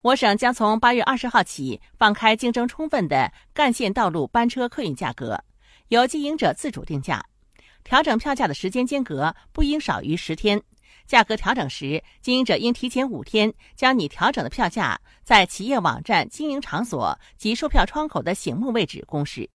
我省将从八月二十号起放开竞争充分的干线道路班车客运价格，由经营者自主定价，调整票价的时间间隔不应少于十天。价格调整时，经营者应提前五天将拟调整的票价在企业网站、经营场所及售票窗口的醒目位置公示。